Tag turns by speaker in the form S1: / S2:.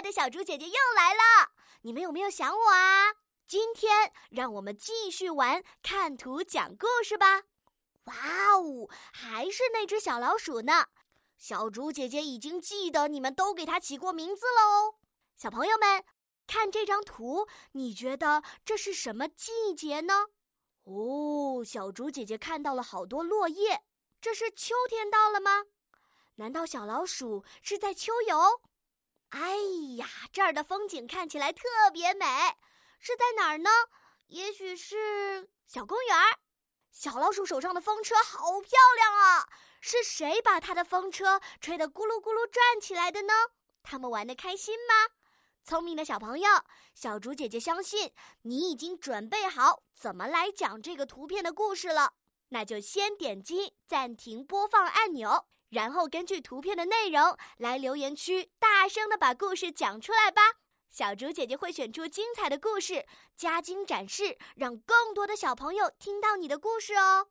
S1: 的小猪姐姐又来了，你们有没有想我啊？今天让我们继续玩看图讲故事吧。哇哦，还是那只小老鼠呢！小猪姐姐已经记得你们都给它起过名字了哦。小朋友们，看这张图，你觉得这是什么季节呢？哦，小猪姐姐看到了好多落叶，这是秋天到了吗？难道小老鼠是在秋游？哎呀，这儿的风景看起来特别美，是在哪儿呢？也许是小公园儿。小老鼠手上的风车好漂亮啊！是谁把它的风车吹得咕噜咕噜转起来的呢？他们玩得开心吗？聪明的小朋友，小猪姐姐相信你已经准备好怎么来讲这个图片的故事了。那就先点击暂停播放按钮，然后根据图片的内容来留言区大声的把故事讲出来吧。小猪姐姐会选出精彩的故事，加精展示，让更多的小朋友听到你的故事哦。